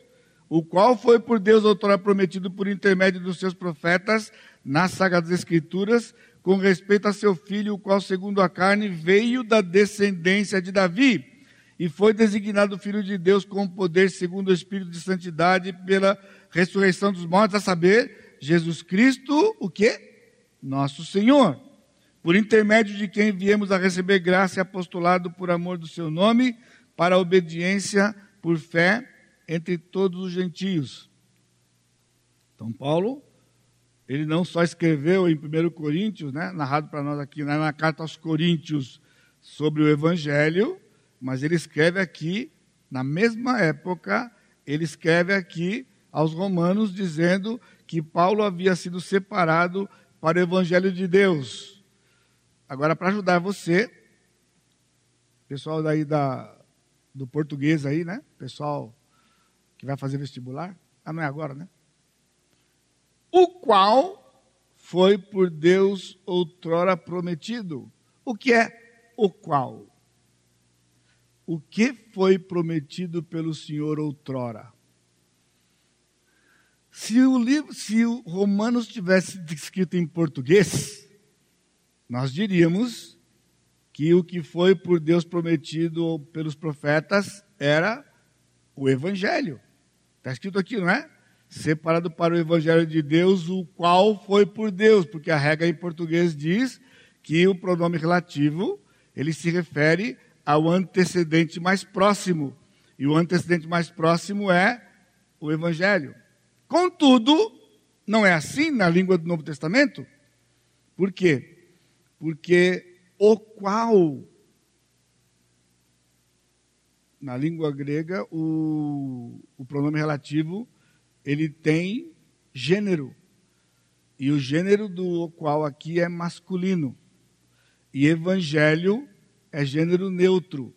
O qual foi por Deus outrora prometido por intermédio dos seus profetas nas Sagradas Escrituras, com respeito a seu filho, o qual, segundo a carne, veio da descendência de Davi, e foi designado filho de Deus com poder, segundo o Espírito de Santidade, pela ressurreição dos mortos, a saber, Jesus Cristo, o que? Nosso Senhor. Por intermédio de quem viemos a receber graça e apostolado por amor do seu nome, para a obediência por fé entre todos os gentios. Então, Paulo ele não só escreveu em 1 Coríntios, né, narrado para nós aqui né, na carta aos Coríntios, sobre o Evangelho, mas ele escreve aqui, na mesma época, ele escreve aqui aos Romanos, dizendo que Paulo havia sido separado para o Evangelho de Deus. Agora, para ajudar você, pessoal daí da, do português aí, né? Pessoal que vai fazer vestibular. Ah, não é agora, né? o qual foi por Deus outrora prometido. O que é o qual? O que foi prometido pelo Senhor outrora? Se o livro, se o Romanos tivesse escrito em português, nós diríamos que o que foi por Deus prometido pelos profetas era o Evangelho. Está escrito aqui, não é? separado para o Evangelho de Deus, o qual foi por Deus, porque a regra em português diz que o pronome relativo ele se refere ao antecedente mais próximo, e o antecedente mais próximo é o Evangelho. Contudo, não é assim na língua do Novo Testamento? Por quê? Porque o qual, na língua grega, o, o pronome relativo ele tem gênero. E o gênero do qual aqui é masculino. E evangelho é gênero neutro.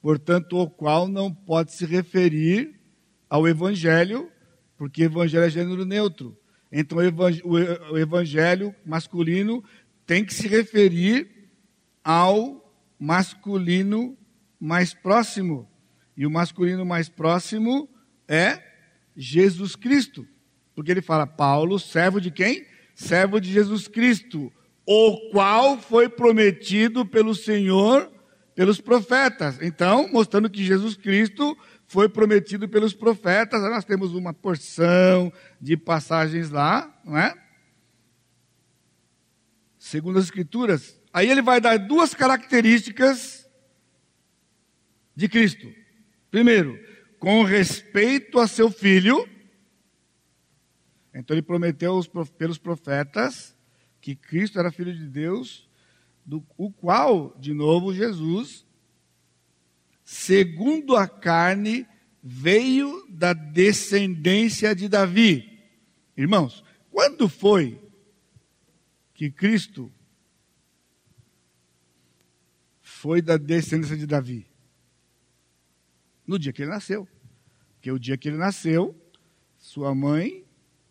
Portanto, o qual não pode se referir ao evangelho, porque evangelho é gênero neutro. Então, o evangelho masculino tem que se referir ao masculino mais próximo. E o masculino mais próximo é Jesus Cristo. Porque ele fala, Paulo, servo de quem? Servo de Jesus Cristo, o qual foi prometido pelo Senhor, pelos profetas. Então, mostrando que Jesus Cristo foi prometido pelos profetas, nós temos uma porção de passagens lá, não é? Segundo as Escrituras. Aí ele vai dar duas características de Cristo. Primeiro, com respeito a seu filho. Então ele prometeu pelos profetas que Cristo era filho de Deus, do o qual, de novo, Jesus, segundo a carne, veio da descendência de Davi. Irmãos, quando foi que Cristo foi da descendência de Davi? no dia que ele nasceu. Porque o dia que ele nasceu, sua mãe,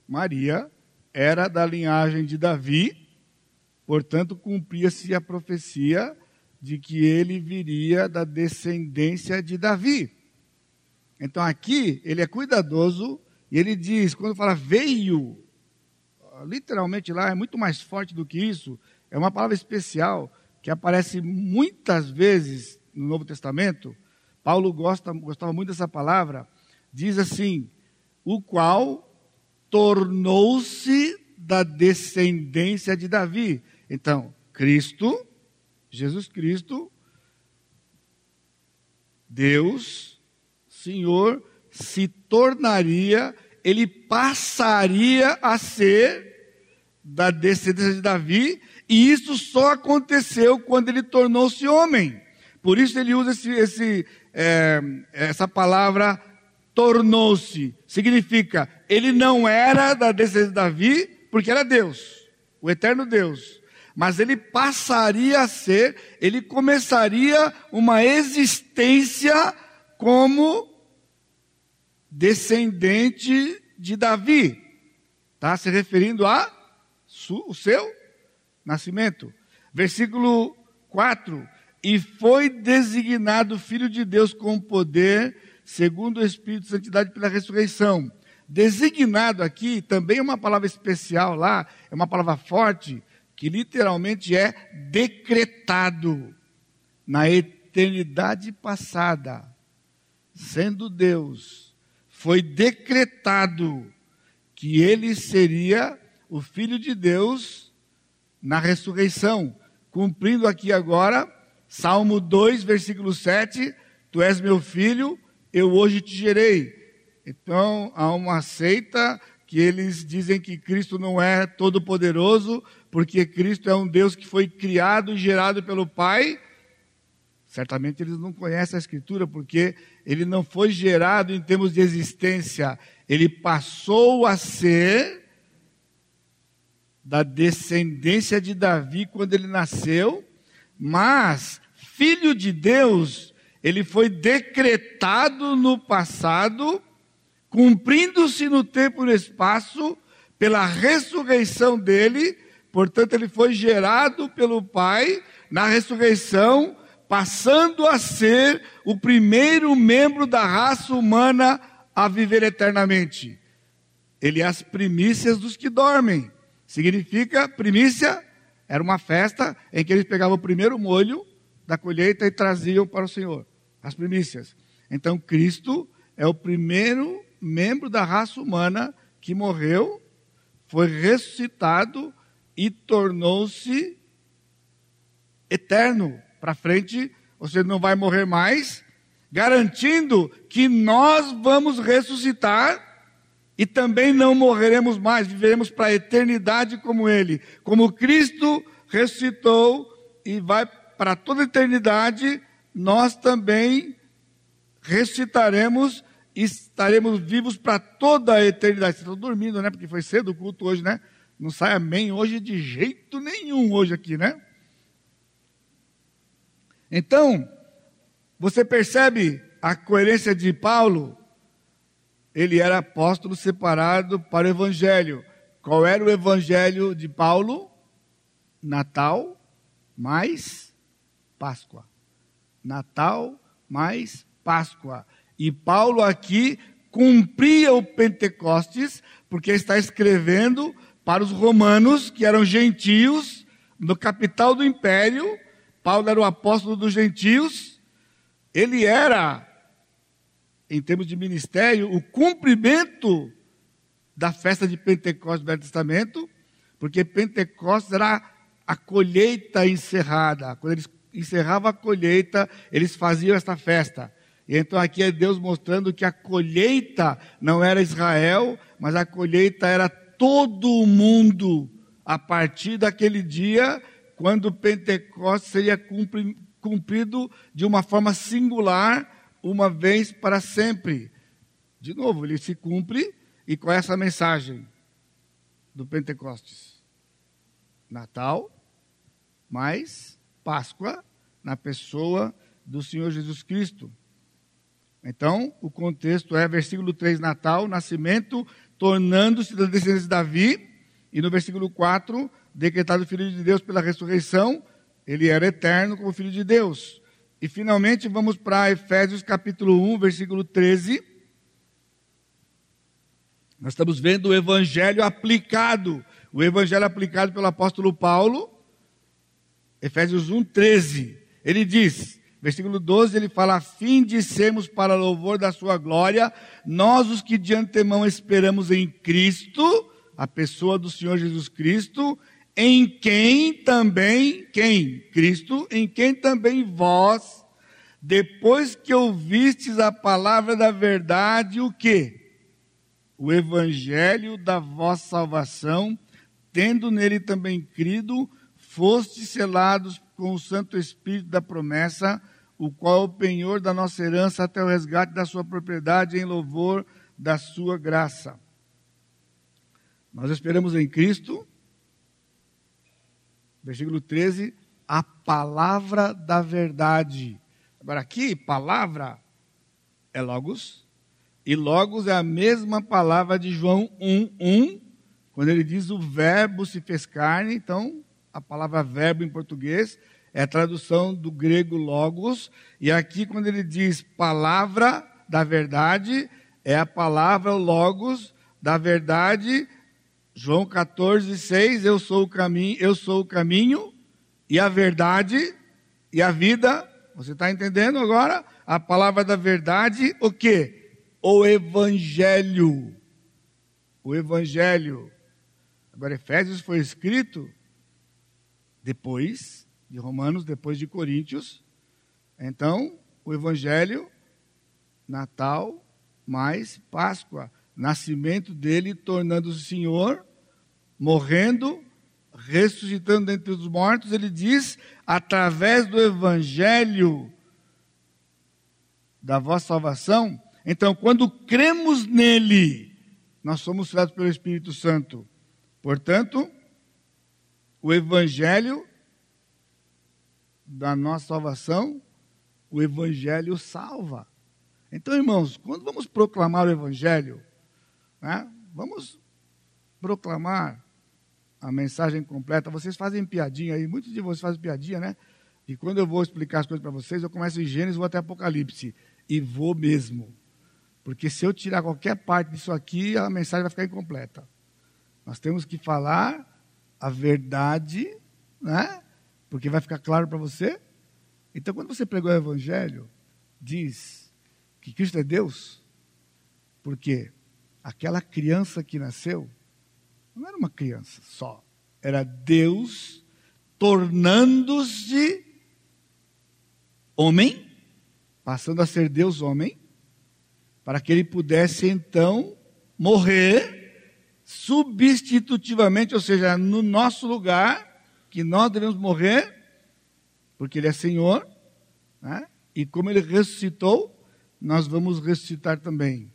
Maria, era da linhagem de Davi, portanto, cumpria-se a profecia de que ele viria da descendência de Davi. Então aqui ele é cuidadoso e ele diz, quando fala veio, literalmente lá é muito mais forte do que isso, é uma palavra especial que aparece muitas vezes no Novo Testamento, Paulo gosta, gostava muito dessa palavra, diz assim: o qual tornou-se da descendência de Davi. Então, Cristo, Jesus Cristo, Deus, Senhor, se tornaria, ele passaria a ser da descendência de Davi, e isso só aconteceu quando ele tornou-se homem. Por isso ele usa esse, esse, é, essa palavra tornou-se. Significa, ele não era da descendência de Davi, porque era Deus, o eterno Deus. Mas ele passaria a ser, ele começaria uma existência como descendente de Davi. Está se referindo a o seu nascimento. Versículo 4: E foi designado Filho de Deus com poder, segundo o Espírito de Santidade pela ressurreição. Designado aqui também é uma palavra especial lá, é uma palavra forte, que literalmente é decretado na eternidade passada, sendo Deus, foi decretado que ele seria o Filho de Deus na ressurreição, cumprindo aqui agora Salmo 2, versículo 7, Tu és meu filho, eu hoje te gerei. Então, há uma seita que eles dizem que Cristo não é todo-poderoso, porque Cristo é um Deus que foi criado e gerado pelo Pai. Certamente eles não conhecem a Escritura, porque ele não foi gerado em termos de existência, ele passou a ser da descendência de Davi quando ele nasceu, mas filho de Deus, ele foi decretado no passado cumprindo-se no tempo e no espaço pela ressurreição dele, portanto, ele foi gerado pelo Pai na ressurreição, passando a ser o primeiro membro da raça humana a viver eternamente. Ele é as primícias dos que dormem. Significa, primícia era uma festa em que eles pegavam o primeiro molho da colheita e traziam para o Senhor, as primícias. Então, Cristo é o primeiro membro da raça humana que morreu, foi ressuscitado e tornou-se eterno para frente, você não vai morrer mais, garantindo que nós vamos ressuscitar e também não morreremos mais, viveremos para a eternidade como Ele. Como Cristo ressuscitou e vai para toda a eternidade, nós também ressuscitaremos estaremos vivos para toda a eternidade. Vocês estão dormindo, né? Porque foi cedo o culto hoje, né? Não sai amém hoje de jeito nenhum hoje aqui, né? Então, você percebe a coerência de Paulo? Ele era apóstolo separado para o evangelho. Qual era o evangelho de Paulo? Natal mais Páscoa. Natal mais Páscoa. E Paulo aqui cumpria o Pentecostes, porque está escrevendo para os romanos, que eram gentios, no capital do império. Paulo era o apóstolo dos gentios. Ele era, em termos de ministério, o cumprimento da festa de Pentecostes do Velho Testamento, porque Pentecostes era a colheita encerrada. Quando eles encerravam a colheita, eles faziam esta festa. E então aqui é Deus mostrando que a colheita não era Israel, mas a colheita era todo mundo a partir daquele dia, quando Pentecostes seria cumprido de uma forma singular, uma vez para sempre. De novo, ele se cumpre, e qual é essa mensagem do Pentecostes? Natal, mais Páscoa na pessoa do Senhor Jesus Cristo. Então, o contexto é versículo 3, Natal, nascimento, tornando-se da descendência de Davi, e no versículo 4, decretado filho de Deus pela ressurreição, ele era eterno como filho de Deus. E finalmente vamos para Efésios capítulo 1, versículo 13. Nós estamos vendo o evangelho aplicado, o evangelho aplicado pelo apóstolo Paulo, Efésios 1, 13. Ele diz: Versículo 12, ele fala, a fim de sermos para louvor da sua glória, nós os que de antemão esperamos em Cristo, a pessoa do Senhor Jesus Cristo, em quem também, quem? Cristo, em quem também vós, depois que ouvistes a palavra da verdade, o que? O evangelho da vossa salvação, tendo nele também crido, fostes selados com o Santo Espírito da promessa, o qual é o penhor da nossa herança até o resgate da sua propriedade em louvor da sua graça. Nós esperamos em Cristo, versículo 13, a palavra da verdade. Agora, aqui, palavra é Logos, e Logos é a mesma palavra de João 1, 1, quando ele diz o verbo se fez carne, então a palavra verbo em português é a tradução do grego logos, e aqui quando ele diz palavra da verdade, é a palavra logos da verdade, João 14, 6, eu sou o caminho, eu sou o caminho e a verdade e a vida. Você está entendendo agora? A palavra da verdade, o que? O evangelho. O evangelho. Agora, Efésios foi escrito depois de Romanos, depois de Coríntios. Então, o Evangelho, Natal, mais Páscoa, nascimento dele, tornando-se Senhor, morrendo, ressuscitando entre os mortos, ele diz, através do Evangelho da vossa salvação. Então, quando cremos nele, nós somos selados pelo Espírito Santo. Portanto, o Evangelho da nossa salvação, o Evangelho salva. Então, irmãos, quando vamos proclamar o Evangelho, né, vamos proclamar a mensagem completa. Vocês fazem piadinha aí, muitos de vocês fazem piadinha, né? E quando eu vou explicar as coisas para vocês, eu começo em Gênesis, vou até Apocalipse. E vou mesmo. Porque se eu tirar qualquer parte disso aqui, a mensagem vai ficar incompleta. Nós temos que falar a verdade, né? Porque vai ficar claro para você. Então, quando você pregou o Evangelho, diz que Cristo é Deus, porque aquela criança que nasceu não era uma criança só, era Deus tornando-se homem, passando a ser Deus homem, para que ele pudesse então morrer substitutivamente, ou seja, no nosso lugar, que nós devemos morrer, porque Ele é Senhor, né? e como Ele ressuscitou, nós vamos ressuscitar também.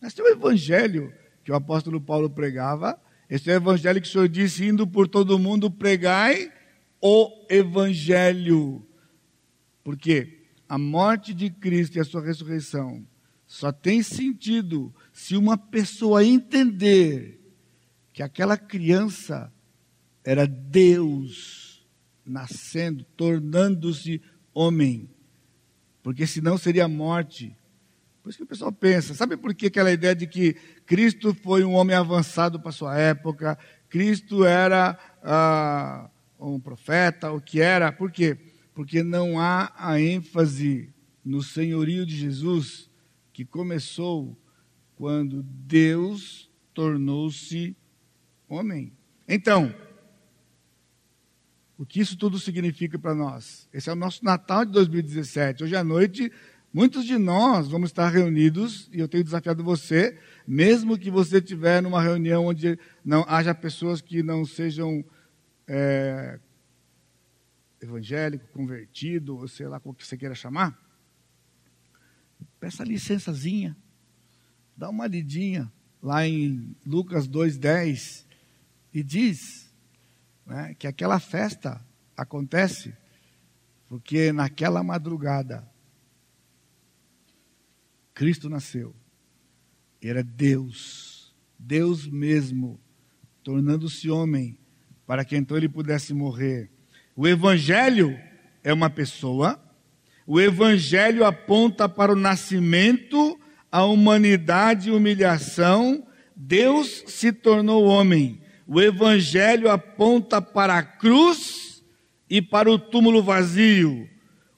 Esse é o evangelho que o apóstolo Paulo pregava, esse é o evangelho que o Senhor disse, indo por todo mundo, pregai o evangelho. Porque a morte de Cristo e a sua ressurreição só tem sentido se uma pessoa entender que aquela criança era Deus nascendo, tornando-se homem, porque senão seria morte. Por isso que o pessoal pensa, sabe por que aquela ideia de que Cristo foi um homem avançado para sua época, Cristo era ah, um profeta, o que era? Por quê? Porque não há a ênfase no senhorio de Jesus que começou quando Deus tornou-se homem. Então, o que isso tudo significa para nós? Esse é o nosso Natal de 2017. Hoje à noite, muitos de nós vamos estar reunidos, e eu tenho desafiado você, mesmo que você estiver numa reunião onde não haja pessoas que não sejam é, evangélico, convertido, ou sei lá como que você queira chamar, peça licençazinha, dá uma lidinha lá em Lucas 2,10 e diz né, que aquela festa acontece porque naquela madrugada Cristo nasceu. Era Deus, Deus mesmo, tornando-se homem, para que então ele pudesse morrer. O Evangelho é uma pessoa, o Evangelho aponta para o nascimento, a humanidade e humilhação. Deus se tornou homem. O Evangelho aponta para a cruz e para o túmulo vazio.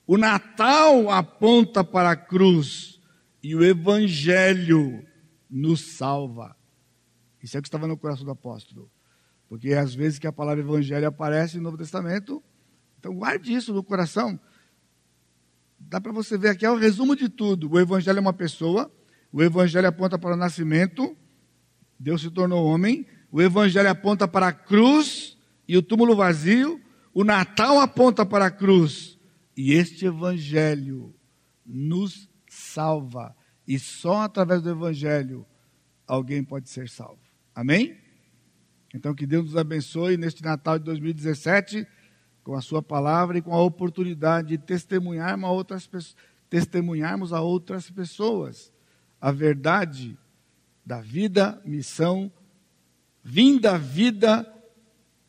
O Natal aponta para a cruz e o Evangelho nos salva. Isso é o que estava no coração do apóstolo. Porque às vezes que a palavra Evangelho aparece no Novo Testamento, então guarde isso no coração. Dá para você ver aqui, é o resumo de tudo. O Evangelho é uma pessoa, o Evangelho aponta para o nascimento, Deus se tornou homem, O Evangelho aponta para a cruz e o túmulo vazio. O Natal aponta para a cruz. E este Evangelho nos salva. E só através do Evangelho alguém pode ser salvo. Amém? Então que Deus nos abençoe neste Natal de 2017 com a sua palavra e com a oportunidade de testemunharmos a outras, testemunharmos a outras pessoas a verdade da vida, missão, vinda vida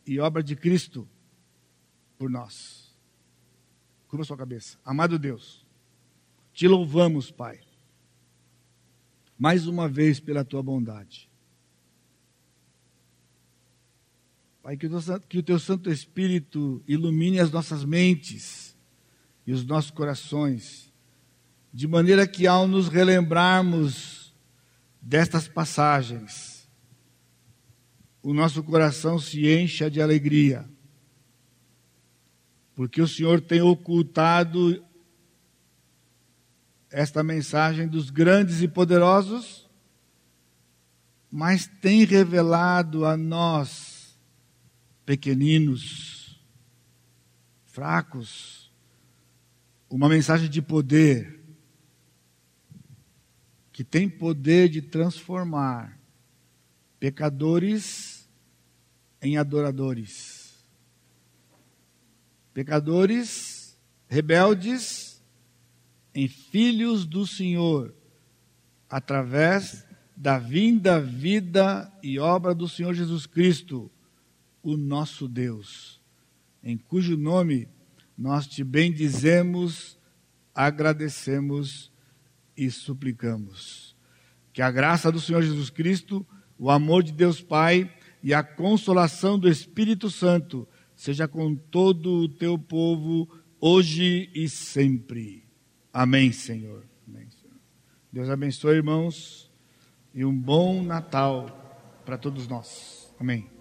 e obra de Cristo por nós. Curva sua cabeça. Amado Deus, te louvamos, Pai, mais uma vez pela tua bondade. Pai, que o, teu, que o teu Santo Espírito ilumine as nossas mentes e os nossos corações, de maneira que ao nos relembrarmos destas passagens, o nosso coração se encha de alegria, porque o Senhor tem ocultado esta mensagem dos grandes e poderosos, mas tem revelado a nós pequeninos, fracos, uma mensagem de poder, que tem poder de transformar pecadores em adoradores, pecadores rebeldes em filhos do Senhor, através da vinda, vida e obra do Senhor Jesus Cristo o nosso Deus, em cujo nome nós te bendizemos, agradecemos e suplicamos. Que a graça do Senhor Jesus Cristo, o amor de Deus Pai e a consolação do Espírito Santo seja com todo o teu povo, hoje e sempre. Amém, Senhor. Amém, Senhor. Deus abençoe, irmãos, e um bom Natal para todos nós. Amém.